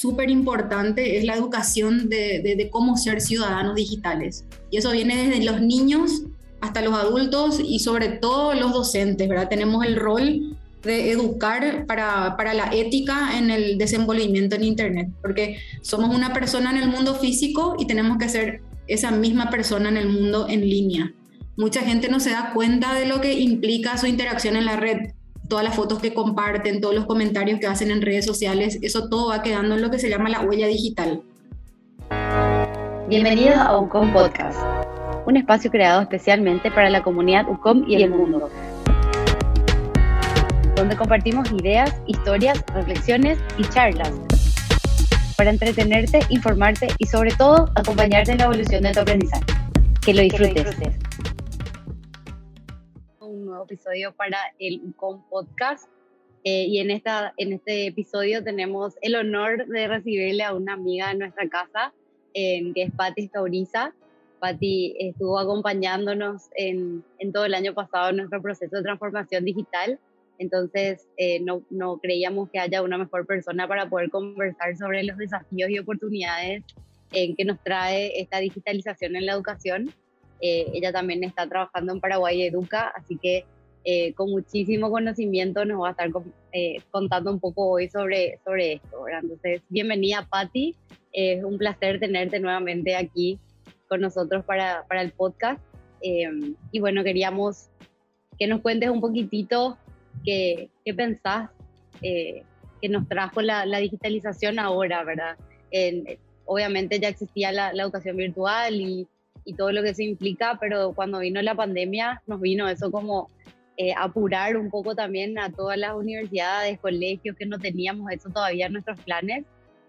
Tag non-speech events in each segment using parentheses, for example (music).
súper importante es la educación de, cómo ser ciudadanos digitales. Y eso viene desde los niños hasta los adultos y sobre todo los docentes, ¿verdad? Tenemos el rol de educar para, para, la ética en el desenvolvimiento en Internet, porque somos una persona en el mundo físico y tenemos que ser esa misma persona en el mundo en línea. Mucha gente no se da cuenta de lo que implica su interacción en la red, todas las fotos que comparten, todos los comentarios que hacen en redes sociales, eso todo va quedando en lo que se llama la huella digital. Bienvenidos a UCOM Podcast, un espacio creado especialmente para la comunidad UCOM y el mundo donde compartimos ideas, historias, reflexiones y charlas para entretenerte, informarte y sobre todo acompañarte en la evolución de tu aprendizaje. Que lo disfrutes. Un nuevo episodio para el UCOM Podcast. Eh, y en, esta, en este episodio tenemos el honor de recibirle a una amiga de nuestra casa, eh, que es Patti Escauriza. Patti estuvo acompañándonos en, en todo el año pasado en nuestro proceso de transformación digital entonces, eh, no, no, creíamos que haya una mejor persona para poder conversar sobre los desafíos y oportunidades en que nos trae esta digitalización en la educación. Eh, ella también está trabajando en Paraguay Educa, así que eh, con muchísimo conocimiento nos va a estar contando un poco hoy sobre, sobre esto. Entonces, bienvenida Patti, es un placer tenerte nuevamente aquí con nosotros para, para el podcast. y bueno, queríamos que nos cuentes un poquitito ¿Qué, qué pensás eh, que nos trajo la, la, digitalización ahora, verdad? obviamente ya existía la, la educación virtual y, y, todo lo que eso implica, pero cuando vino la pandemia nos vino eso como eh, apurar un poco también a todas las universidades, colegios que no teníamos eso todavía en nuestros planes.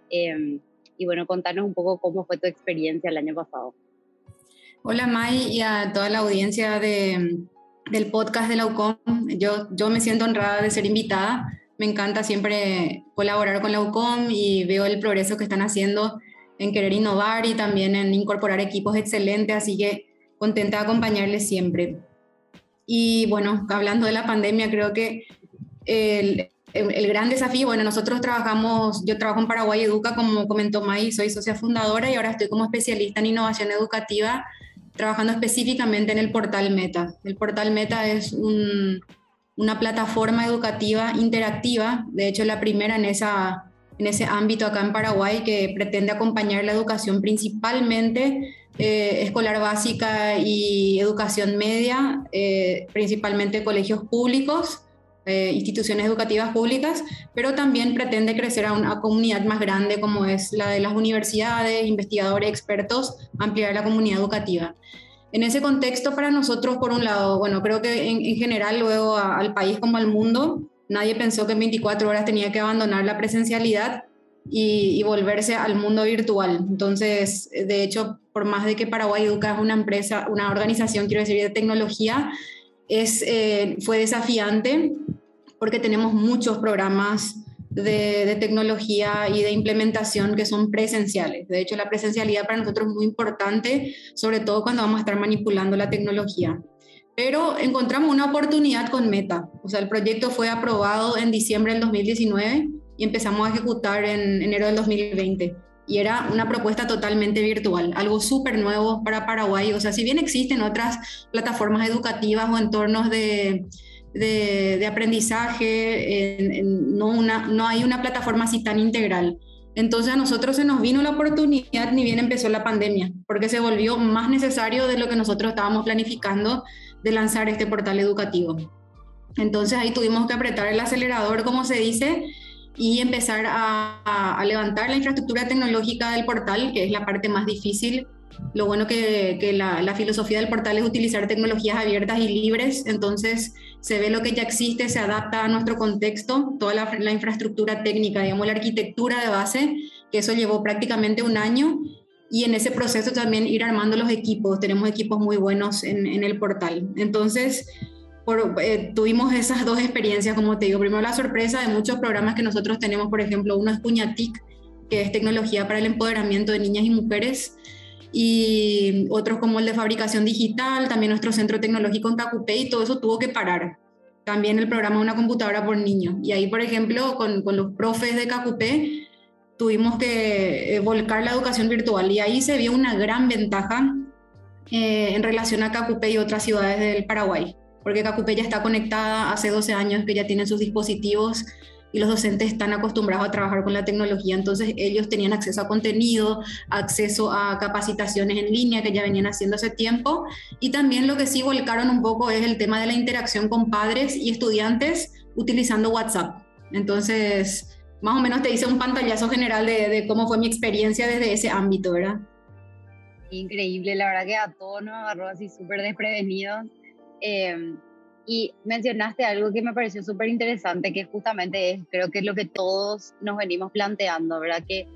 Em, y bueno, contanos un poco cómo fue tu experiencia el año pasado. Hola May y a toda la audiencia de, del podcast de la UCOM. Yo, yo me siento honrada de ser invitada. Me encanta siempre colaborar con la UCOM y veo el progreso que están haciendo en querer innovar y también en incorporar equipos excelentes, así que contenta de acompañarles siempre. Y bueno, hablando de la pandemia, creo que el, el, gran desafío, bueno, nosotros trabajamos, yo trabajo en Paraguay Educa, como comentó May, soy socia fundadora y ahora estoy como especialista en innovación educativa trabajando específicamente en el portal Meta. El portal Meta es una plataforma educativa interactiva, de hecho la primera en, esa, en ese ámbito acá en Paraguay que pretende acompañar la educación principalmente eh, escolar básica y educación media, eh, principalmente colegios públicos eh, instituciones educativas públicas, pero también pretende crecer a una comunidad más grande como es la de las universidades, investigadores, expertos, ampliar la comunidad educativa. En ese contexto, para nosotros, por un lado, bueno, creo que en, general, luego al país como al mundo, nadie pensó que en 24 horas tenía que abandonar la presencialidad y, volverse al mundo virtual. Entonces, de hecho, por más de que Paraguay Educa es una empresa, una organización, quiero decir, de tecnología, es, eh, fue desafiante porque tenemos muchos programas de, tecnología y de implementación que son presenciales. De hecho, la presencialidad para nosotros es muy importante, sobre todo cuando vamos a estar manipulando la tecnología. Pero encontramos una oportunidad con Meta. O sea, el proyecto fue aprobado en diciembre del 2019 y empezamos a ejecutar en enero del 2020 y era una propuesta totalmente virtual, algo súper nuevo para Paraguay. O sea, si bien existen otras plataformas educativas o entornos de, de, aprendizaje, no, una, no hay una plataforma así tan integral. Entonces a nosotros se nos vino la oportunidad ni bien empezó la pandemia, porque se volvió más necesario de lo que nosotros estábamos planificando de lanzar este portal educativo. Entonces ahí tuvimos que apretar el acelerador, como se dice, y empezar a, levantar la infraestructura tecnológica del portal, que es la parte más difícil. Lo bueno que, que la, filosofía del portal es utilizar tecnologías abiertas y libres, entonces se ve lo que ya existe, se adapta a nuestro contexto, toda la, la infraestructura técnica, digamos la arquitectura de base, que eso llevó prácticamente un año, y en ese proceso también ir armando los equipos, tenemos equipos muy buenos en, en el portal. Entonces, eh, tuvimos esas dos experiencias, como te digo. Primero la sorpresa de muchos programas que nosotros tenemos, por ejemplo, uno es Cuñatic, que es tecnología para el empoderamiento de niñas y mujeres, y otros como el de fabricación digital, también nuestro centro tecnológico en Cacupé, y todo eso tuvo que parar. También el programa Una computadora por niño. Y ahí, por ejemplo, con, con los profes de Cacupé, tuvimos que eh, volcar la educación virtual y ahí se vio una gran ventaja eh, en relación a Cacupé y otras ciudades del Paraguay, porque Cacupé ya está conectada hace 12 años que ya tienen sus dispositivos y los docentes están acostumbrados a trabajar con la tecnología, entonces ellos tenían acceso a contenido, acceso a capacitaciones en línea que ya venían haciendo hace tiempo y también lo que sí volcaron un poco es el tema de la interacción con padres y estudiantes utilizando WhatsApp. Entonces, más o menos te hice un pantallazo general de, cómo fue mi experiencia desde ese ámbito, ¿verdad? Increíble, la verdad que a todos nos agarró así súper desprevenidos. Eh, y mencionaste algo que me pareció súper interesante, que justamente es, creo que es lo que todos nos venimos planteando, ¿verdad? Que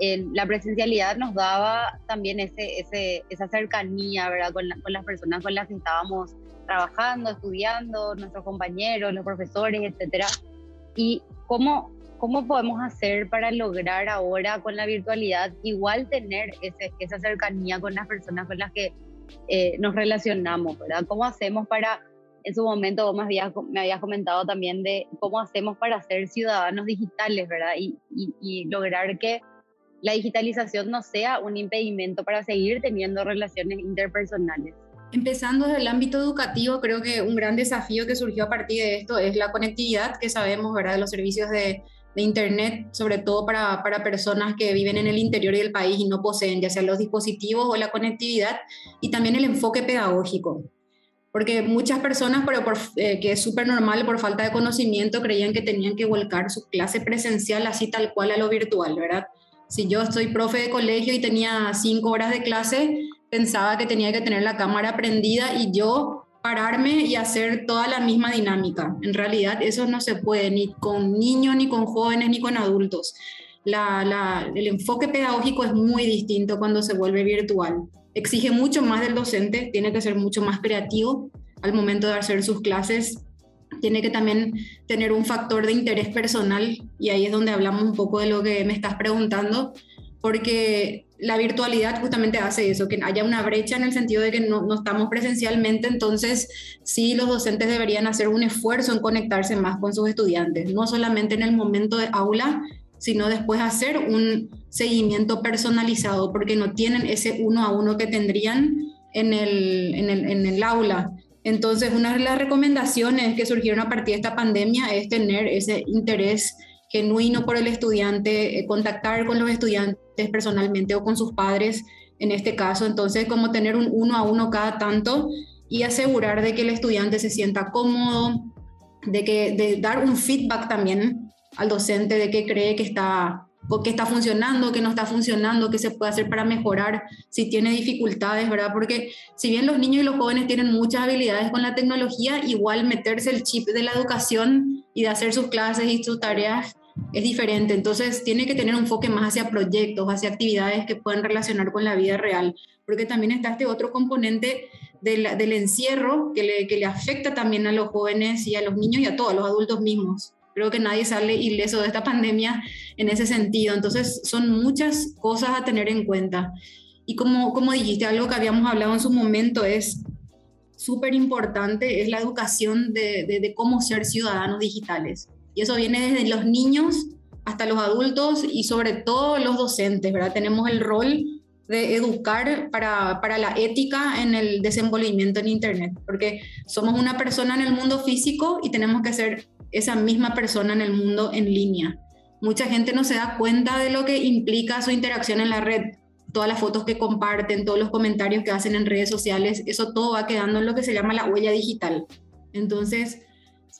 en la presencialidad nos daba también ese, ese, esa cercanía, ¿verdad? Con, con, las personas con las que estábamos trabajando, estudiando, nuestros compañeros, los profesores, etcétera. Y cómo, cómo podemos hacer para lograr ahora con la virtualidad igual tener ese, esa cercanía con las personas con las que eh, nos relacionamos, ¿verdad? ¿Cómo hacemos para en su momento vos me habías, me habías comentado también de cómo hacemos para ser ciudadanos digitales, ¿verdad? Y, y, lograr que la digitalización no sea un impedimento para seguir teniendo relaciones interpersonales. Empezando desde el ámbito educativo, creo que un gran desafío que surgió a partir de esto es la conectividad que sabemos, ¿verdad?, de los servicios de, de Internet, sobre todo para, para, personas que viven en el interior del país y no poseen ya sea los dispositivos o la conectividad, y también el enfoque pedagógico porque muchas personas, pero eh, que es súper normal, por falta de conocimiento, creían que tenían que volcar su clase presencial así tal cual a lo virtual, ¿verdad? Si yo soy profe de colegio y tenía cinco horas de clase, pensaba que tenía que tener la cámara prendida y yo pararme y hacer toda la misma dinámica. En realidad eso no se puede ni con niños, ni con jóvenes, ni con adultos. el enfoque pedagógico es muy distinto cuando se vuelve virtual exige mucho más del docente, tiene que ser mucho más creativo al momento de hacer sus clases, tiene que también tener un factor de interés personal y ahí es donde hablamos un poco de lo que me estás preguntando, porque la virtualidad justamente hace eso, que haya una brecha en el sentido de que no, estamos presencialmente, entonces sí los docentes deberían hacer un esfuerzo en conectarse más con sus estudiantes, no solamente en el momento de aula, sino después hacer un seguimiento personalizado, porque no tienen ese uno a uno que tendrían en el, en el, en el aula. Entonces, una de las recomendaciones que surgieron a partir de esta pandemia es tener ese interés genuino por el estudiante, eh, contactar con los estudiantes personalmente o con sus padres en este caso. Entonces, como tener un uno a uno cada tanto y asegurar de que el estudiante se sienta cómodo, de, que, de dar un feedback también al docente de qué cree que está, qué está funcionando, qué no está funcionando, qué se puede hacer para mejorar, si tiene dificultades, ¿verdad? Porque si bien los niños y los jóvenes tienen muchas habilidades con la tecnología, igual meterse el chip de la educación y de hacer sus clases y sus tareas es diferente. Entonces tiene que tener un enfoque más hacia proyectos, hacia actividades que puedan relacionar con la vida real, porque también está este otro componente del, del encierro que le, que le afecta también a los jóvenes y a los niños y a todos, los adultos mismos. Creo que nadie sale ileso de esta pandemia en ese sentido. Entonces, son muchas cosas a tener en cuenta. Y como, como dijiste, algo que habíamos hablado en su momento es súper importante, es la educación de, de, cómo ser ciudadanos digitales. Y eso viene desde los niños hasta los adultos y sobre todo los docentes, ¿verdad? Tenemos el rol de educar para, para, la ética en el desenvolvimiento en Internet, porque somos una persona en el mundo físico y tenemos que ser esa misma persona en el mundo en línea. Mucha gente no se da cuenta de lo que implica su interacción en la red. Todas las fotos que comparten, todos los comentarios que hacen en redes sociales, eso todo va quedando en lo que se llama la huella digital. Entonces,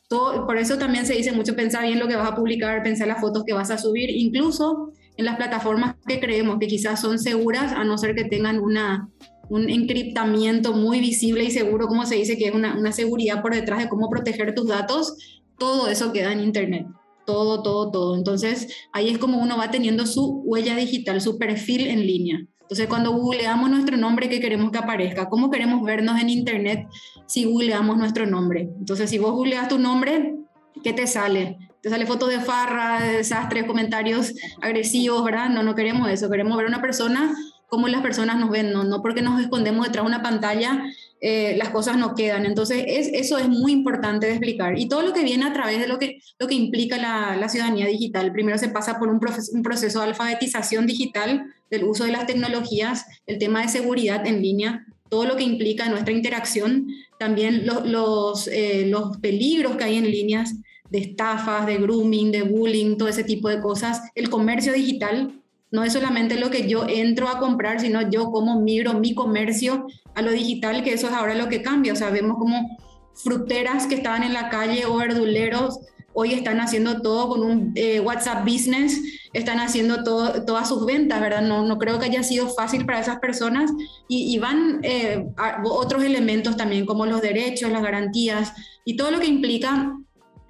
todo, por eso también se dice mucho pensar bien lo que vas a publicar, pensar las fotos que vas a subir, incluso en las plataformas que creemos que quizás son seguras, a no ser que tengan una, un encriptamiento muy visible y seguro, como se dice, que es una, una seguridad por detrás de cómo proteger tus datos, todo eso queda en Internet. Todo, todo, todo. Entonces, ahí es como uno va teniendo su huella digital, su perfil en línea. Entonces, cuando googleamos nuestro nombre, ¿qué queremos que aparezca? ¿Cómo queremos vernos en Internet si googleamos nuestro nombre? Entonces, si vos googleas tu nombre, ¿qué te sale? Te sale fotos de farra, de desastres, comentarios agresivos, ¿verdad? No, no queremos eso. Queremos ver a una persona como las personas nos ven, no, no porque nos escondemos detrás de una pantalla eh, las cosas no quedan. Entonces, es, eso es muy importante de explicar. Y todo lo que viene a través de lo que, lo que implica la, la ciudadanía digital. Primero se pasa por un, un, proceso de alfabetización digital, del uso de las tecnologías, el tema de seguridad en línea, todo lo que implica nuestra interacción, también los, eh, los peligros que hay en líneas de estafas, de grooming, de bullying, todo ese tipo de cosas. El comercio digital no es solamente lo que yo entro a comprar, sino yo cómo migro mi comercio a lo digital, que eso es ahora lo que cambia. O sea, vemos como fruteras que estaban en la calle o verduleros hoy están haciendo todo con un eh, WhatsApp Business, están haciendo todo, todas sus ventas, ¿verdad? No, no creo que haya sido fácil para esas personas y, van eh, otros elementos también como los derechos, las garantías y todo lo que implica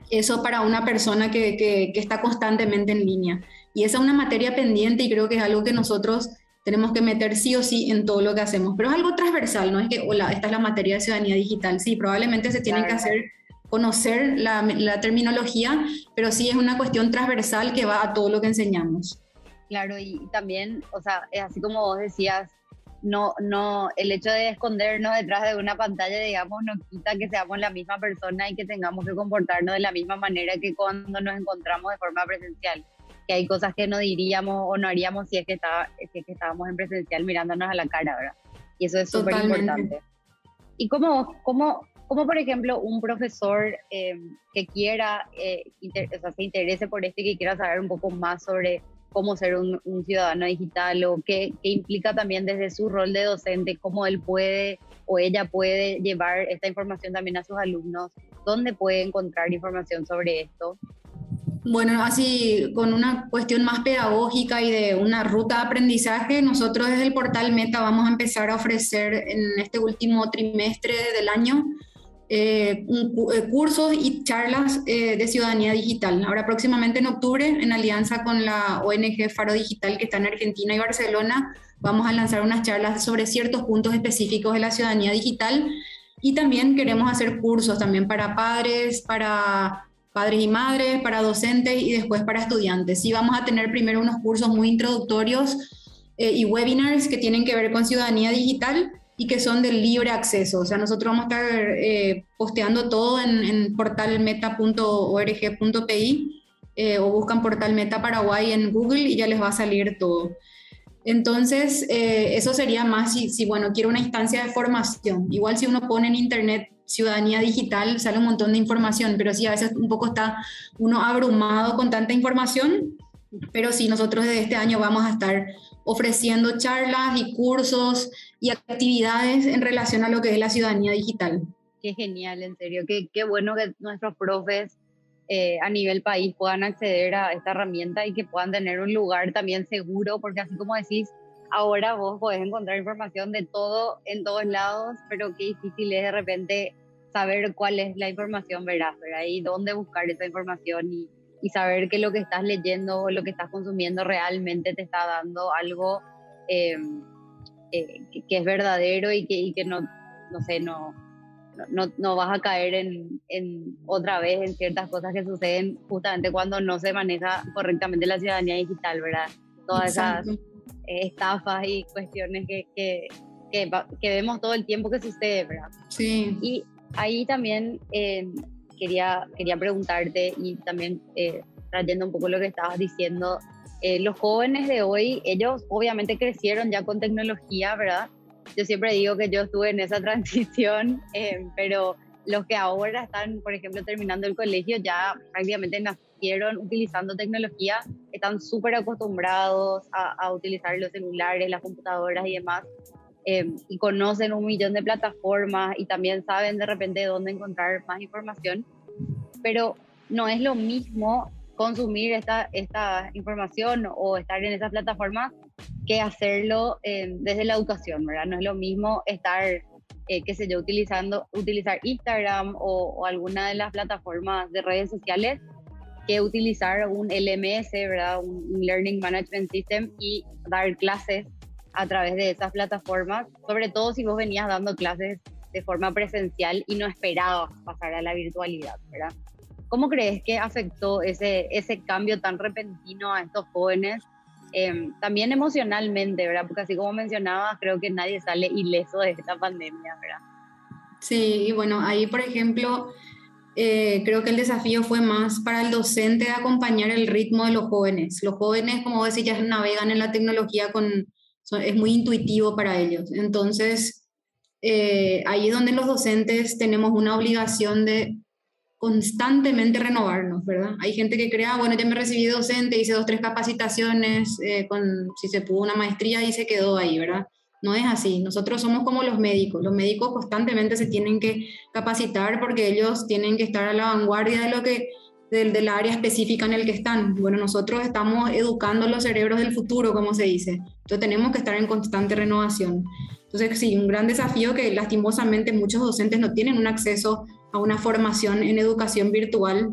eso para una persona que, que, que está constantemente en línea. Y esa es una materia pendiente y creo que es algo que nosotros tenemos que meter sí o sí en todo lo que hacemos. Pero es algo transversal, no es que, hola, esta es la materia de ciudadanía digital. Sí, probablemente se tienen que hacer, conocer la, la, terminología, pero sí es una cuestión transversal que va a todo lo que enseñamos. Claro, y también, o sea, es así como vos decías, no, no, el hecho de escondernos detrás de una pantalla, digamos, no quita que seamos la misma persona y que tengamos que comportarnos de la misma manera que cuando nos encontramos de forma presencial que hay cosas que no diríamos o no haríamos si es que, estaba, si es que estábamos en presencial mirándonos a la cara, ¿verdad? Y eso es súper importante. ¿Y cómo, cómo, cómo, por ejemplo, un profesor em, que quiera, eh, o sea, se interese por esto y que quiera saber un poco más sobre cómo ser un, un ciudadano digital o qué, qué, implica también desde su rol de docente, cómo él puede o ella puede llevar esta información también a sus alumnos, dónde puede encontrar información sobre esto? Bueno, así con una cuestión más pedagógica y de una ruta de aprendizaje, nosotros desde el portal Meta vamos a empezar a ofrecer en este último trimestre del año eh, eh, cursos y charlas eh, de ciudadanía digital. Ahora próximamente en octubre, en alianza con la ONG Faro Digital que está en Argentina y Barcelona, vamos a lanzar unas charlas sobre ciertos puntos específicos de la ciudadanía digital y también queremos hacer cursos también para padres, para padres y madres, para docentes y después para estudiantes. Sí, vamos a tener primero unos cursos muy introductorios y webinars que tienen que ver con ciudadanía digital y que son de libre acceso. O sea, nosotros vamos a estar eh, posteando todo en, en portalmeta.org.pi eh, o buscan Portal Meta Paraguay en Google y ya les va a salir todo. Entonces, eso sería más si, si, bueno, quiero una instancia de formación. Igual si uno pone en internet ciudadanía digital sale un montón de información, pero sí, a veces un poco está uno abrumado con tanta información, pero sí, nosotros desde este año vamos a estar ofreciendo charlas y cursos y actividades en relación a lo que es la ciudadanía digital. Qué genial, en serio, qué, qué bueno que nuestros profes eh, a nivel país puedan acceder a esta herramienta y que puedan tener un lugar también seguro, porque así como decís, ahora vos podés encontrar información de todo en todos lados, pero qué difícil es de repente saber cuál es la información veraz, ¿verdad? Y dónde buscar esa información y, y saber que lo que estás leyendo o lo que estás consumiendo realmente te está dando algo em, eh, que, es verdadero y que, y que no, no sé, no, no, no, vas a caer en, en, otra vez en ciertas cosas que suceden justamente cuando no se maneja correctamente la ciudadanía digital, ¿verdad? Todas esas eh, estafas y cuestiones que, que, que, vemos todo el tiempo que sucede, ¿verdad? Sí. Y ahí también eh, quería, quería preguntarte y también eh, trayendo un poco lo que estabas diciendo, los jóvenes de hoy, ellos obviamente crecieron ya con tecnología, ¿verdad? Yo siempre digo que yo estuve en esa (laughs) transición, pero los que ahora están, por ejemplo, terminando el colegio ya prácticamente nacieron utilizando tecnología, están súper acostumbrados a, utilizar los celulares, las computadoras y demás, eh, y conocen un millón de plataformas y también saben de repente dónde encontrar más información, pero no es lo mismo consumir esta, esta información o estar en esas plataformas que hacerlo eh, desde la educación, ¿verdad? No es lo mismo estar eh, qué sé yo, utilizando, utilizar Instagram o, alguna de las plataformas de redes sociales que utilizar un LMS, ¿verdad? Un, Learning Management System y dar clases a través de esas plataformas, sobre todo si vos venías dando clases de forma presencial y no esperabas pasar a la virtualidad, ¿verdad? ¿Cómo crees que afectó ese, ese cambio tan repentino a estos jóvenes Em, también emocionalmente, ¿verdad? Porque así como mencionaba, creo que nadie sale ileso de esta pandemia, ¿verdad? Sí, y bueno, ahí por ejemplo, eh, creo que el desafío fue más para el docente de acompañar el ritmo de los jóvenes. Los jóvenes, como decís, ya navegan en la tecnología con, es muy intuitivo para ellos. Entonces, eh, ahí es donde los docentes tenemos una obligación de constantemente renovarnos, ¿verdad? Hay gente que crea, bueno, ya me recibí docente, hice dos, tres capacitaciones, eh, con, si se pudo una maestría y se quedó ahí, ¿verdad? No es así. Nosotros somos como los médicos. Los médicos constantemente se tienen que capacitar porque ellos tienen que estar a la vanguardia de lo que del, área específica en el que están. Bueno, nosotros estamos educando los cerebros del futuro, como se dice. Entonces tenemos que estar en constante renovación. Entonces, sí, un gran desafío que lastimosamente muchos docentes no tienen un acceso a una formación en educación virtual.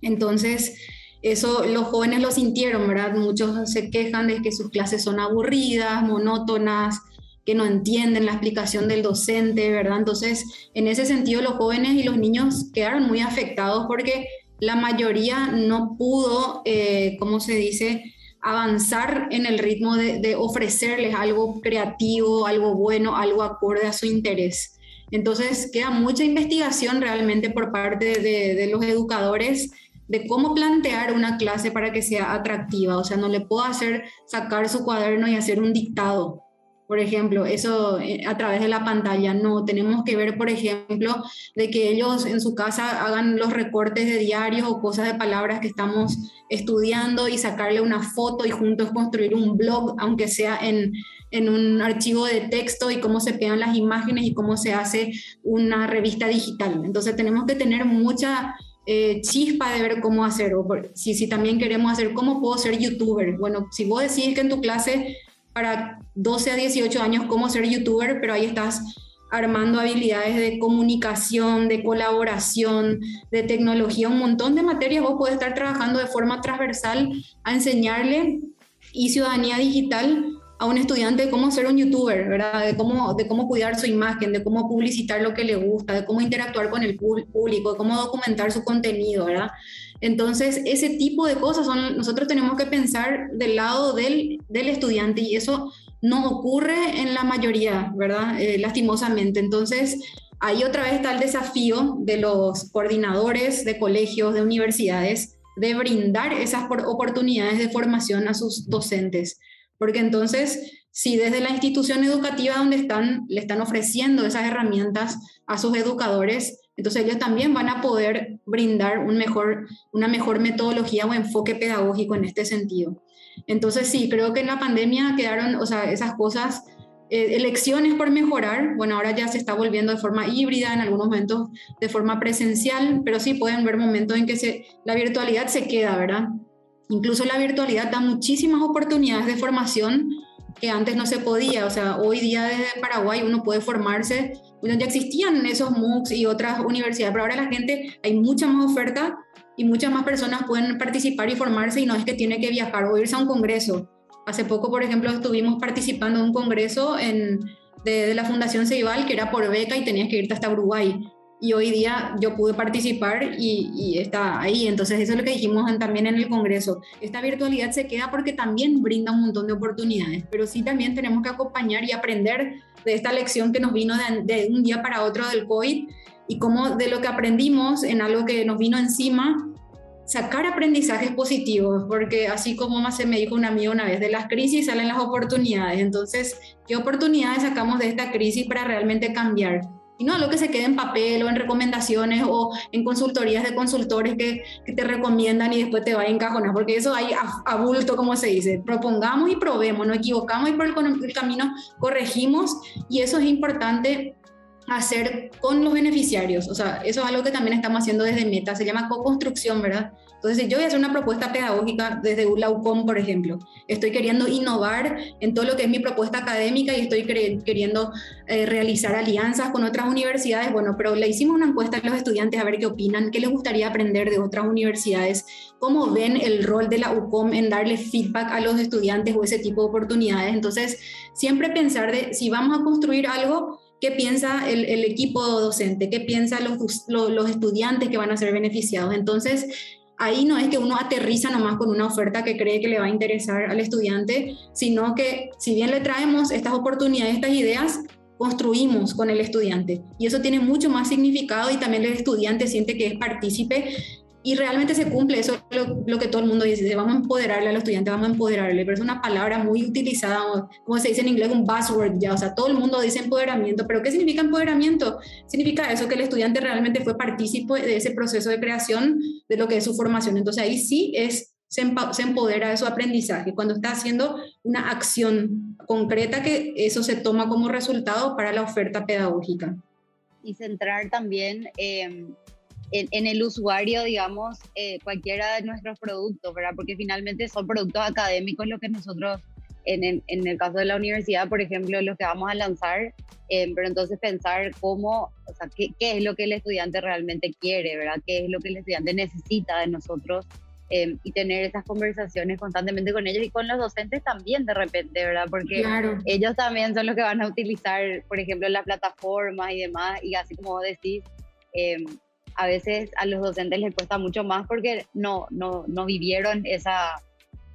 Entonces, eso los jóvenes lo sintieron, ¿verdad? Muchos se quejan de que sus clases son aburridas, monótonas, que no entienden la explicación del docente, ¿verdad? Entonces, en ese sentido, los jóvenes y los niños quedaron muy afectados porque la mayoría no pudo, eh, ¿cómo se dice?, avanzar en el ritmo de, ofrecerles algo creativo, algo bueno, algo acorde a su interés. Entonces, queda mucha investigación realmente por parte de, de los educadores de cómo plantear una clase para que sea atractiva. O sea, no le puedo hacer sacar su cuaderno y hacer un dictado por ejemplo, eso eh, a través de la pantalla. No, tenemos que ver, por ejemplo, de que ellos en su casa hagan los recortes de diarios o cosas de palabras que estamos estudiando y sacarle una foto y juntos construir un blog, aunque sea en, en un archivo de texto y cómo se pegan las imágenes y cómo se hace una revista digital. Entonces tenemos que tener mucha eh, chispa de ver cómo hacer, o si, si también queremos hacer, cómo puedo ser youtuber. Bueno, si vos decís que en tu clase para 12 a 18 años cómo ser youtuber, pero ahí estás armando habilidades de comunicación, de colaboración, de tecnología, un montón de materias. Vos podés estar trabajando de forma transversal a enseñarle y ciudadanía digital a un estudiante de cómo ser un youtuber, ¿verdad? De cómo, de cómo cuidar su imagen, de cómo publicitar lo que le gusta, de cómo interactuar con el público, de cómo documentar su contenido, ¿verdad? Entonces, ese tipo de cosas son, nosotros tenemos que pensar del lado del, del estudiante y eso no ocurre en la mayoría, ¿verdad? Eh, lastimosamente. Entonces, ahí otra vez está el desafío de los coordinadores de colegios, de universidades, de brindar esas oportunidades de formación a sus docentes. Porque entonces, si desde la institución educativa donde están, le están ofreciendo esas herramientas a sus educadores, entonces ellos también van a poder brindar una mejor metodología o enfoque pedagógico en este sentido. Entonces sí, creo que en la pandemia quedaron, o sea, esas cosas, eh, elecciones por mejorar, bueno, ahora ya se está volviendo de forma híbrida, en algunos momentos de forma presencial, pero sí pueden ver momentos en que la virtualidad se queda, ¿verdad? Incluso la virtualidad da muchísimas oportunidades de formación que antes no se podía. O sea, hoy día desde Paraguay uno puede formarse, ya existían esos MOOCs y otras universidades, pero ahora la gente, hay mucha más oferta y muchas más personas pueden participar y formarse y no es que tiene que viajar o irse a un congreso. Hace poco, por ejemplo, estuvimos participando en un congreso en, de, la Fundación Ceibal que era por beca y tenías que irte hasta Uruguay y hoy día yo pude participar y, está ahí. Entonces eso es lo que dijimos también en el Congreso. Esta virtualidad se queda porque también brinda un montón de oportunidades, pero sí también tenemos que acompañar y aprender de esta lección que nos vino de, un día para otro del COVID y cómo de lo que aprendimos en algo que nos vino encima, sacar aprendizajes positivos, porque así como más se me dijo un amigo una vez, de las crisis salen las oportunidades. Entonces, ¿qué oportunidades sacamos de esta crisis para realmente cambiar? Y no lo que se quede en papel o en recomendaciones o en consultorías de consultores que, que te recomiendan y después te va a encajonar, porque eso hay a, bulto, como se dice. Propongamos y probemos, no equivocamos y por el camino corregimos y eso es importante hacer con los beneficiarios. O sea, eso es algo que también estamos haciendo desde Meta, se llama co-construcción, ¿verdad? Entonces, yo voy a hacer una propuesta pedagógica desde ULAUCOM, por ejemplo. Estoy queriendo innovar en todo lo que es mi propuesta académica y estoy queriendo eh, realizar alianzas con otras universidades. Bueno, pero le hicimos una encuesta a los estudiantes a ver qué opinan, qué les gustaría aprender de otras universidades, cómo ven el rol de la UCOM en darle feedback a los estudiantes o ese tipo de oportunidades. Entonces, siempre pensar de si vamos a construir algo, qué piensa el, equipo docente, qué piensan los, estudiantes que van a ser beneficiados. Entonces, ahí no es que uno aterriza nomás con una oferta que cree que le va a interesar al estudiante, sino que si bien le traemos estas oportunidades, estas ideas, construimos con el estudiante. Y eso tiene mucho más significado y también el estudiante siente que es partícipe y realmente se cumple eso lo, lo que todo el mundo dice, vamos a empoderarle al estudiante, vamos a empoderarle, pero es una palabra muy utilizada, como se dice en inglés, un buzzword ya, o sea, todo el mundo dice empoderamiento, pero ¿qué significa empoderamiento? Significa eso, que el estudiante realmente fue partícipe de ese proceso de creación de lo que es su formación, entonces ahí sí es, se empodera de su aprendizaje, cuando está haciendo una acción concreta que eso se toma como resultado para la oferta pedagógica. Y centrar también... Eh en, el usuario, digamos, eh, cualquiera de nuestros productos, ¿verdad? Porque finalmente son productos académicos lo que nosotros, en el, en el caso de la universidad, por ejemplo, los que vamos a lanzar, eh, pero entonces pensar cómo, o sea, qué, qué, es lo que el estudiante realmente quiere, ¿verdad? ¿Qué es lo que el estudiante necesita de nosotros? Eh, y tener esas conversaciones constantemente con ellos y con los docentes también de repente, ¿verdad? Porque ellos también son los que van a utilizar, por ejemplo, las plataformas y demás, y así como decís, eh, a veces a los docentes les cuesta mucho más porque no, no, no vivieron esa,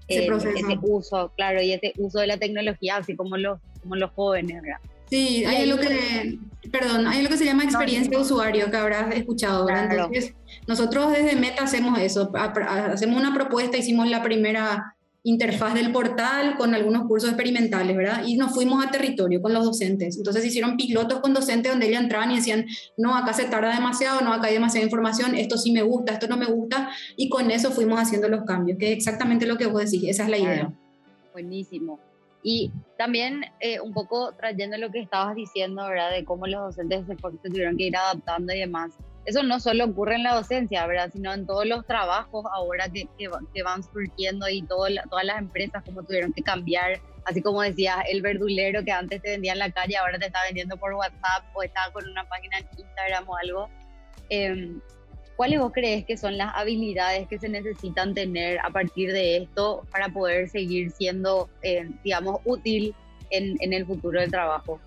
ese, eh, ese, uso, claro, y ese uso de la tecnología, así como los, como los jóvenes, ¿verdad? Sí, hay lo que, perdón, hay lo que se llama experiencia de usuario que habrás escuchado, ¿verdad? Entonces, nosotros desde Meta hacemos eso, hacemos una propuesta, hicimos la primera interfaz del portal con algunos cursos experimentales, ¿verdad? Y nos fuimos a territorio con los docentes. Entonces hicieron pilotos con docentes donde ellos entraban y decían, no, acá se tarda demasiado, no, acá hay demasiada información, esto sí me gusta, esto no me gusta, y con eso fuimos haciendo los cambios, que es exactamente lo que vos decís, esa es la idea. Buenísimo. Y también eh, un poco trayendo lo que estabas diciendo, ¿verdad? De cómo los docentes se, se tuvieron que ir adaptando y demás eso no solo ocurre en la docencia, ¿verdad? Sino en todos los trabajos ahora que, que, van surgiendo y todas las empresas como tuvieron que cambiar. Así como decías, el verdulero que antes te vendía en la calle, ahora te está vendiendo por WhatsApp o está con una página en Instagram o algo. Eh, ¿Cuáles vos crees que son las habilidades que se necesitan tener a partir de esto para poder seguir siendo, eh, digamos, útil en, en el futuro del trabajo?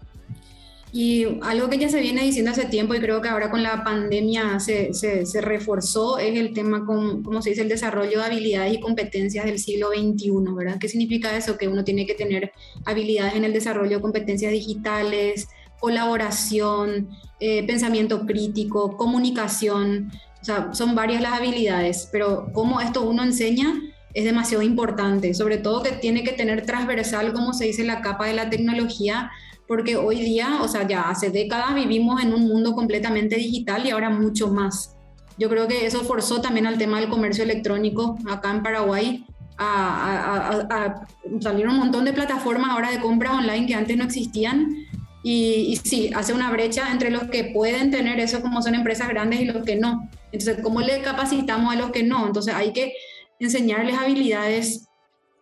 Y algo que ya se viene diciendo hace tiempo y creo que ahora con la pandemia se, se, reforzó es el tema, con, como se dice, el desarrollo de habilidades y competencias del siglo XXI, ¿verdad? ¿Qué significa eso? Que uno tiene que tener habilidades en el desarrollo de competencias digitales, colaboración, eh, pensamiento crítico, comunicación, o sea, son varias las habilidades, pero cómo esto uno enseña es demasiado importante, sobre todo que tiene que tener transversal, como se dice, la capa de la tecnología porque hoy día, o sea, ya hace décadas vivimos en un mundo completamente digital y ahora mucho más. Yo creo que eso forzó también al tema del comercio electrónico acá en Paraguay. A, a, salir un montón de plataformas ahora de compras online que antes no existían y, y, sí, hace una brecha entre los que pueden tener eso como son empresas grandes y los que no. Entonces, ¿cómo le capacitamos a los que no? Entonces, hay que enseñarles habilidades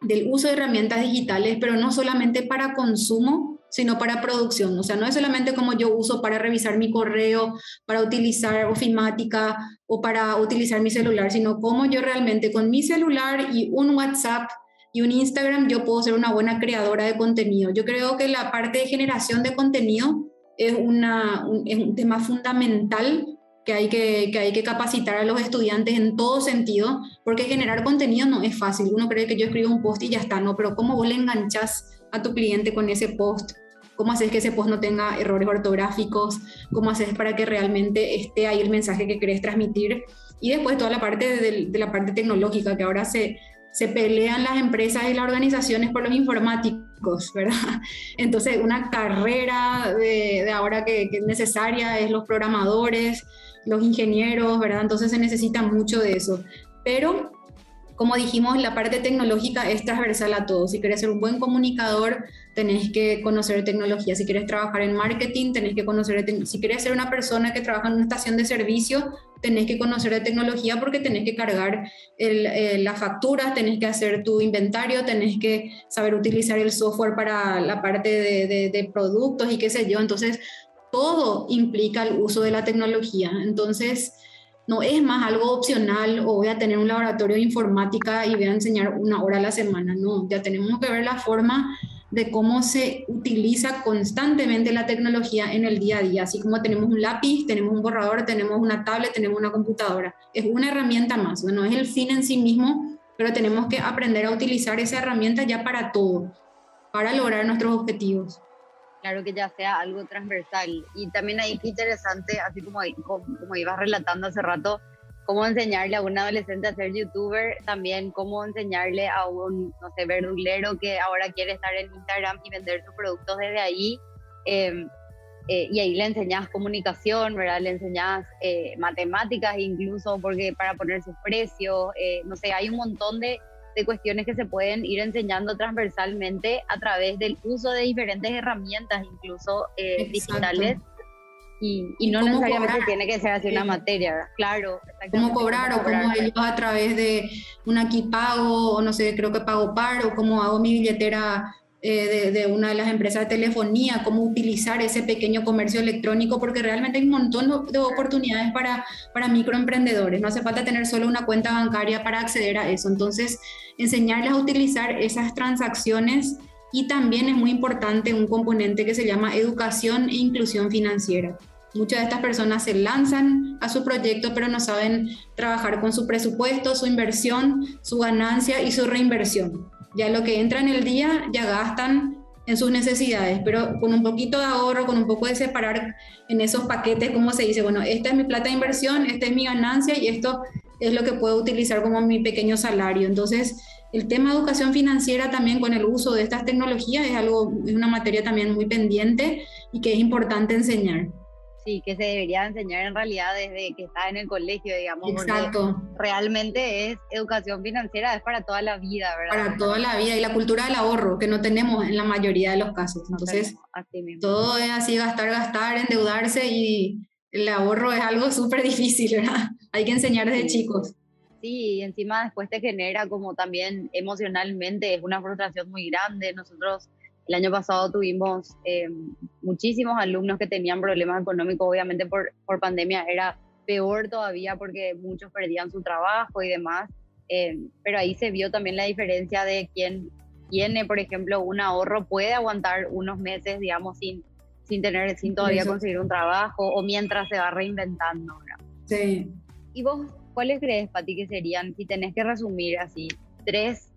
del uso de herramientas digitales, pero no solamente para consumo, sino para producción. O sea, no es solamente como yo uso para revisar mi correo, para utilizar ofimática o para utilizar mi celular, sino como yo realmente con mi celular y un WhatsApp y un Instagram yo puedo ser una buena creadora de contenido. Yo creo que la parte de generación de contenido es, una, un, es un tema fundamental que hay que, que hay que capacitar a los estudiantes en todo sentido, porque generar contenido no es fácil. Uno cree que yo escribo un post y ya está, no, pero ¿cómo vos le enganchas a tu cliente con ese post? ¿Cómo haces que ese post no tenga errores ortográficos? ¿Cómo haces para que realmente esté ahí el mensaje que querés transmitir? Y después toda la parte de, la parte tecnológica, que ahora se, se pelean las empresas y las organizaciones por los informáticos, ¿verdad? (laughs) Entonces, una carrera de, ahora que, que, es necesaria es los programadores, los ingenieros, ¿verdad? Entonces se necesita mucho de eso. Pero como dijimos, la parte tecnológica es transversal a todos. Si quieres ser un buen comunicador, tenés que conocer tecnología. Si quieres trabajar en marketing, tenés que conocer. Si quieres ser una persona que trabaja en una estación de servicio, tenés que conocer de tecnología porque tenés que cargar eh, las facturas, tenés que hacer tu inventario, tenés que saber utilizar el software para la parte de productos y qué sé yo. Entonces, todo implica el uso de la tecnología. Entonces, no es más algo opcional o voy a tener un laboratorio de informática y voy a enseñar una hora a la semana, no, ya tenemos que ver la forma de cómo se utiliza constantemente la tecnología en el día a día, así como tenemos un lápiz, tenemos un borrador, tenemos una tablet, tenemos una computadora, es una herramienta más, no es el fin en sí mismo, pero tenemos que aprender a utilizar esa herramienta ya para todo, para lograr nuestros objetivos. Claro que ya sea algo transversal. Y también ahí qué interesante, así como, como, ibas relatando hace rato, cómo enseñarle a un adolescente a ser youtuber, también cómo enseñarle a un, no sé, verdulero que ahora quiere estar en Instagram y vender sus productos desde ahí. Em, eh, y ahí le enseñas comunicación, ¿verdad? Le enseñas eh, matemáticas incluso, porque para poner sus precios, eh, no sé, hay un montón de de cuestiones que se pueden ir enseñando transversalmente a través del uso de diferentes herramientas, incluso eh, digitales. Y, y, no necesariamente tiene que ser así una materia, claro. Cómo cobrar, o cómo ellos a través de un aquí pago, o no sé, creo que pago par, o cómo hago mi billetera eh, de, una de las empresas de telefonía, cómo utilizar ese pequeño comercio electrónico, porque realmente hay un montón de oportunidades para, para microemprendedores. No hace falta tener solo una cuenta bancaria para acceder a eso. Entonces, enseñarles a utilizar esas transacciones y también es muy importante un componente que se llama educación e inclusión financiera. Muchas de estas personas se lanzan a su proyecto, pero no saben trabajar con su presupuesto, su inversión, su ganancia y su reinversión. Ya lo que entra en el día ya gastan en sus necesidades, pero con un poquito de ahorro, con un poco de separar en esos paquetes, como se dice, bueno, esta es mi plata de inversión, esta es mi ganancia y esto es lo que puedo utilizar como mi pequeño salario. Entonces, el tema de educación financiera también con el uso de estas tecnologías es algo, es una materia también muy pendiente y que es importante enseñar sí, que se debería enseñar en realidad desde que está en el colegio, digamos. Exacto. Realmente es educación financiera, es para toda la vida, ¿verdad? Para toda la vida y la cultura del ahorro, que no tenemos en la mayoría de los casos. Entonces, todo es así, gastar, gastar, endeudarse y el ahorro es algo (laughs) súper difícil, ¿verdad? Hay que enseñar desde chicos. Sí, y encima después te genera como también emocionalmente, es una frustración muy grande. Nosotros el año pasado tuvimos eh, muchísimos alumnos que tenían problemas económicos, obviamente por, por pandemia era peor todavía porque muchos perdían su trabajo y demás, eh, pero ahí se vio también la diferencia de quien tiene, por ejemplo, un ahorro, puede aguantar unos meses, digamos, sin, sin tener, sin todavía conseguir un trabajo o mientras se va reinventando. Sí. ¿Y vos cuáles crees, Pati, que serían, si tenés que resumir así, tres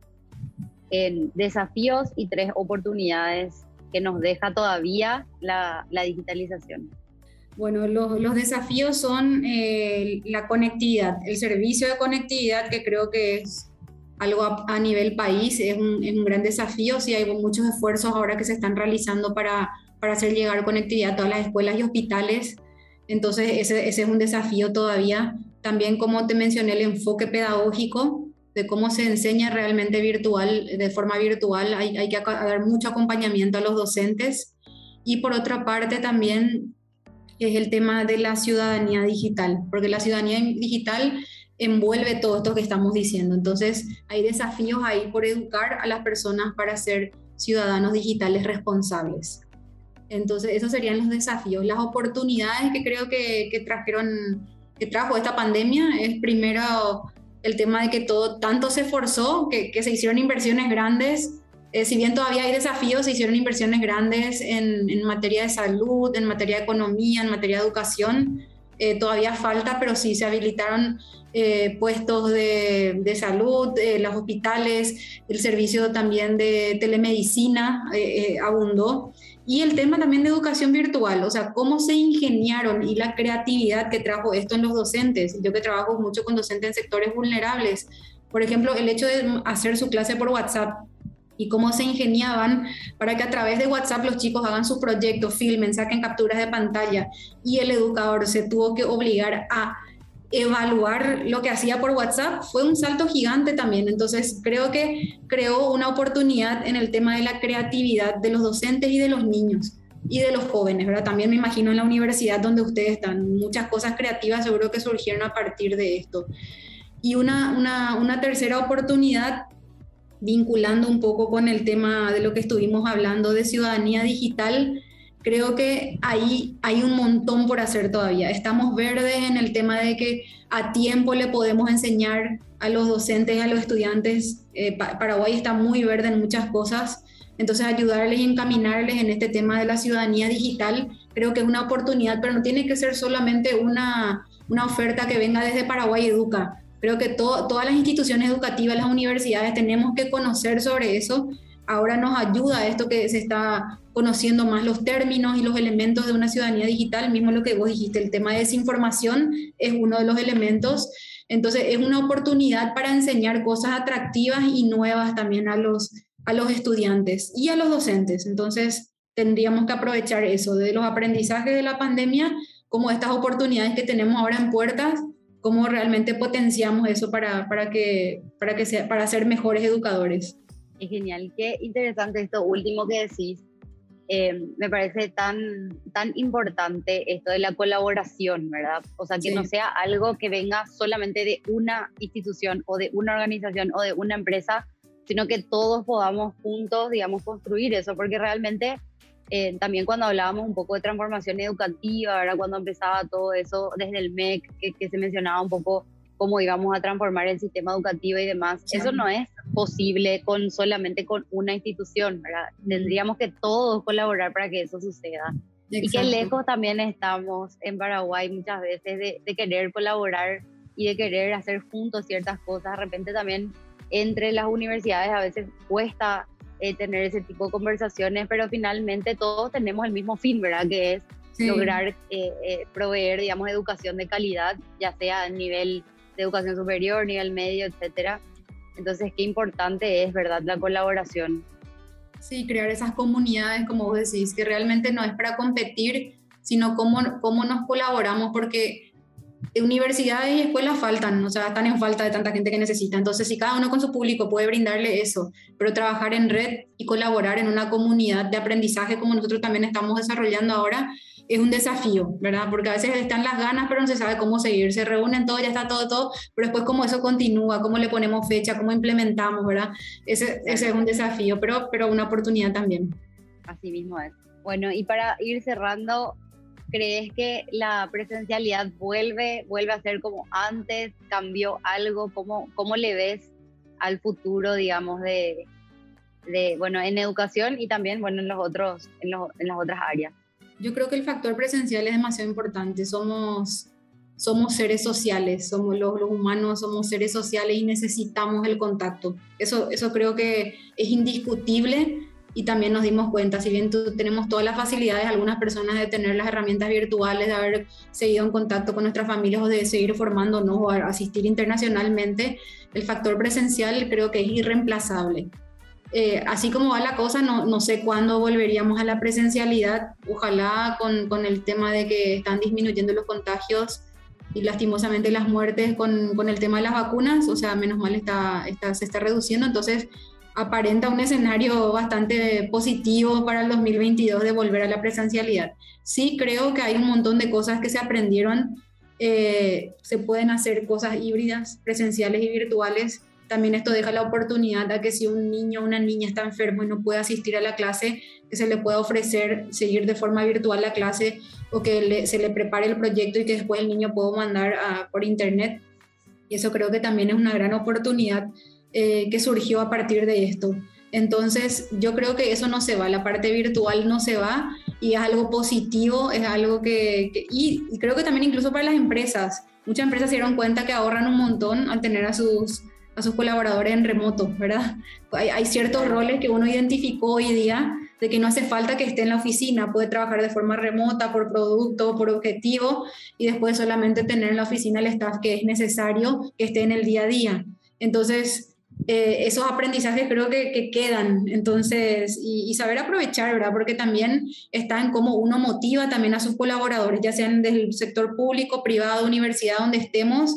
desafíos y tres oportunidades que nos deja todavía la, digitalización? Bueno, los, desafíos son eh, la conectividad, el servicio de conectividad que creo que es algo a, nivel país, es un, es un, gran desafío, sí hay muchos esfuerzos ahora que se están realizando para, para hacer llegar conectividad a todas las escuelas y hospitales, entonces ese, es un desafío todavía. También, como te mencioné, el enfoque pedagógico, de cómo se enseña realmente virtual, de forma virtual, hay, hay que dar mucho acompañamiento a los docentes. Y por otra parte también es el tema de la ciudadanía digital, porque la ciudadanía digital envuelve todo esto que estamos diciendo. Entonces hay desafíos ahí por educar a las personas para ser ciudadanos digitales responsables. Entonces esos serían los desafíos. Las oportunidades que creo que, que trajeron, que trajo esta pandemia es primero el tema de que todo tanto se forzó, que, se hicieron inversiones grandes, eh, si bien todavía hay desafíos, se hicieron inversiones grandes en, en materia de salud, en materia de economía, en materia de educación, eh, todavía falta, pero sí se habilitaron eh, puestos de, de salud, los hospitales, el servicio también de telemedicina abundó. Y el tema también de educación virtual, o sea, cómo se ingeniaron y la creatividad que trajo esto en los docentes. Yo que trabajo mucho con docentes en sectores vulnerables, por ejemplo, el hecho de hacer su clase por WhatsApp y cómo se ingeniaban para que a través de WhatsApp los chicos hagan sus proyectos, filmen, saquen capturas de pantalla y el educador se tuvo que obligar a evaluar lo que hacía por WhatsApp fue un salto gigante también. Entonces creo que creó una oportunidad en el tema de la creatividad de los docentes y de los niños y de los jóvenes, ¿verdad? También me imagino en la universidad donde ustedes están, muchas cosas creativas seguro que surgieron a partir de esto. Y una, una, una tercera oportunidad vinculando un poco con el tema de lo que estuvimos hablando de ciudadanía digital, creo que ahí hay un montón por hacer todavía. Estamos verdes en el tema de que a tiempo le podemos enseñar a los docentes, a los estudiantes. Eh, Paraguay está muy verde en muchas cosas. Entonces, ayudarles y encaminarles en este tema de la ciudadanía digital, creo que es una oportunidad, pero no tiene que ser solamente una, una oferta que venga desde Paraguay Educa. Creo que todas las instituciones educativas, las universidades, tenemos que conocer sobre eso ahora nos ayuda esto que se está conociendo más los términos y los elementos de una ciudadanía digital, mismo lo que vos dijiste, el tema de desinformación es uno de los elementos. Entonces es una oportunidad para enseñar cosas atractivas y nuevas también a los, a los estudiantes y a los docentes. Entonces tendríamos que aprovechar eso de los aprendizajes de la pandemia como estas oportunidades que tenemos ahora en puertas, cómo realmente potenciamos eso para, para, que, para, que sea, para ser mejores educadores. Es genial, qué interesante esto último que decís. Eh, me parece tan, tan importante esto de la colaboración, ¿verdad? O sea, que no sea algo que venga solamente de una institución o de una organización o de una empresa, sino que todos podamos juntos, digamos, construir eso, porque realmente eh, también cuando hablábamos un poco de transformación educativa, ¿verdad? Cuando empezaba todo eso desde el MEC, que, que se mencionaba un poco cómo íbamos a transformar el sistema educativo y demás. Eso no es posible con solamente con una institución, ¿verdad? Tendríamos que todos colaborar para que eso suceda. Y qué lejos también estamos en Paraguay muchas veces de, de, querer colaborar y de querer hacer juntos ciertas cosas. De repente también entre las universidades a veces cuesta eh, tener ese tipo de conversaciones, pero finalmente todos tenemos el mismo fin, ¿verdad? Que es lograr eh, eh, proveer, digamos, educación de calidad, ya sea a nivel educación superior, nivel medio, etcétera. Entonces, qué importante es, ¿verdad?, la colaboración. Sí, crear esas comunidades, como vos decís, que realmente no es para competir, sino cómo, cómo nos colaboramos, porque universidades y escuelas faltan, o sea, están en falta de tanta gente que necesita. Entonces, si cada uno con su público puede brindarle eso, pero trabajar en red y colaborar en una comunidad de aprendizaje como nosotros también estamos desarrollando ahora, es un desafío, ¿verdad? Porque a veces están las ganas, pero no se sabe cómo seguir. Se reúnen todo, ya está todo, todo, pero después cómo eso continúa, cómo le ponemos fecha, cómo implementamos, ¿verdad? Ese, es un desafío, pero, pero una oportunidad también. Así mismo es. Bueno, y para ir cerrando, ¿crees que la presencialidad vuelve, vuelve a ser como antes? ¿Cambió algo? ¿Cómo, cómo le ves al futuro, digamos, de, de, bueno, en educación y también, bueno, en, los otros, en, los, en las otras áreas? Yo creo que el factor presencial es demasiado importante. Somos, somos seres sociales, somos los, los, humanos, somos seres sociales y necesitamos el contacto. Eso, eso creo que es indiscutible y también nos dimos cuenta, si bien tenemos todas las facilidades, algunas personas de tener las herramientas virtuales, de haber seguido en contacto con nuestras familias o de seguir formándonos o asistir internacionalmente, el factor presencial creo que es irreemplazable. Eh, así como va la cosa, no, no, sé cuándo volveríamos a la presencialidad. Ojalá con, con, el tema de que están disminuyendo los contagios y lastimosamente las muertes con, con el tema de las vacunas, o sea, menos mal está, está, se está reduciendo. Entonces, aparenta un escenario bastante positivo para el 2022 de volver a la presencialidad. Sí creo que hay un montón de cosas que se aprendieron. Eh, se pueden hacer cosas híbridas, presenciales y virtuales también esto deja la oportunidad a que si un niño o una niña está enfermo y no puede asistir a la clase, que se le pueda ofrecer seguir de forma virtual la clase o que se le prepare el proyecto y que después el niño pueda mandar por internet. Y eso creo que también es una gran oportunidad eh, que surgió a partir de esto. Entonces, yo creo que eso no se va, la parte virtual no se va y es algo positivo, es algo que, y, y, creo que también incluso para las empresas, muchas empresas se dieron cuenta que ahorran un montón al tener a sus a sus colaboradores en remoto, ¿verdad? Hay, hay, ciertos roles que uno identificó hoy día de que no hace falta que esté en la oficina, puede trabajar de forma remota por producto, por objetivo y después solamente tener en la oficina el staff que es necesario que esté en el día a día. Entonces, eh, esos aprendizajes creo que, que quedan, entonces, y, y, saber aprovechar, ¿verdad? Porque también está en cómo uno motiva también a sus colaboradores, ya sean del sector público, privado, universidad, donde estemos,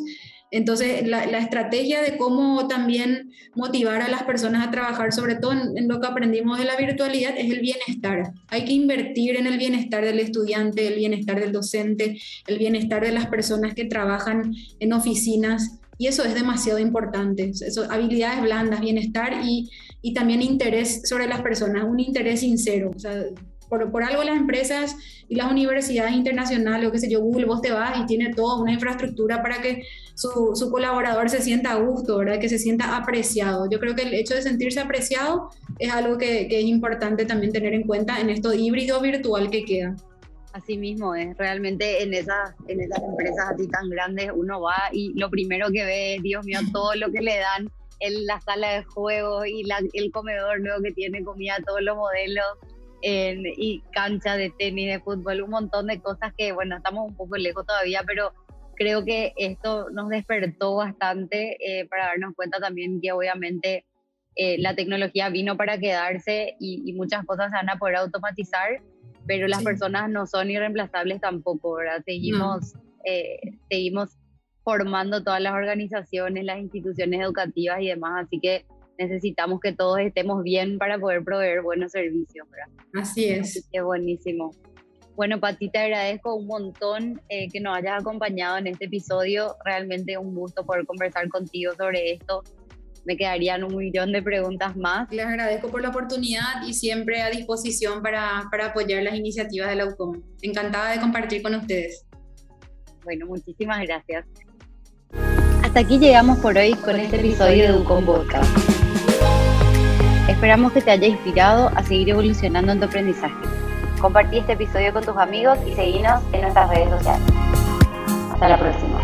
entonces, la, estrategia de cómo también motivar a las personas a trabajar, sobre todo en, lo que aprendimos de la virtualidad, es el bienestar. Hay que invertir en el bienestar del estudiante, el bienestar del docente, el bienestar de las personas que trabajan en oficinas. Y eso es demasiado importante. Eso, habilidades blandas, bienestar y, y también interés sobre las personas, un interés sincero. O sea, por, por, algo las empresas y las universidades internacionales, o qué sé yo, Google, vos te vas y tiene toda una infraestructura para que su, su, colaborador se sienta a gusto, ¿verdad? Que se sienta apreciado. Yo creo que el hecho de sentirse apreciado es algo que, que es importante también tener en cuenta en esto híbrido virtual que queda. Así mismo es, realmente en esas, en esas empresas así tan grandes uno va y lo primero que ve Dios mío, todo lo que le dan el, la sala de juego y el comedor nuevo que tiene comida, todos los modelos y cancha de tenis, de fútbol, un montón de cosas que, bueno, estamos un poco lejos todavía, pero creo que esto nos despertó bastante eh, para darnos cuenta también que obviamente eh, la tecnología vino para quedarse y, muchas cosas se van a poder automatizar, pero las personas no son irreemplazables tampoco, ¿verdad? Seguimos, eh, seguimos formando todas las organizaciones, las instituciones educativas y demás, así que necesitamos que todos estemos bien para poder proveer buenos servicios, ¿verdad? Así es. Así que buenísimo. Bueno, Pati, te agradezco un montón eh, que nos hayas acompañado en este episodio. Realmente un gusto poder conversar contigo sobre esto. Me quedarían un millón de preguntas más. Les agradezco por la oportunidad y siempre a disposición para, para apoyar las iniciativas de la UCOM. Encantada de compartir con ustedes. Bueno, muchísimas gracias. Hasta aquí llegamos por hoy con este episodio de UCOM Podcast. Esperamos que te haya inspirado a seguir evolucionando en tu aprendizaje. Compartí este episodio con tus amigos y seguinos en nuestras redes sociales. Hasta la próxima.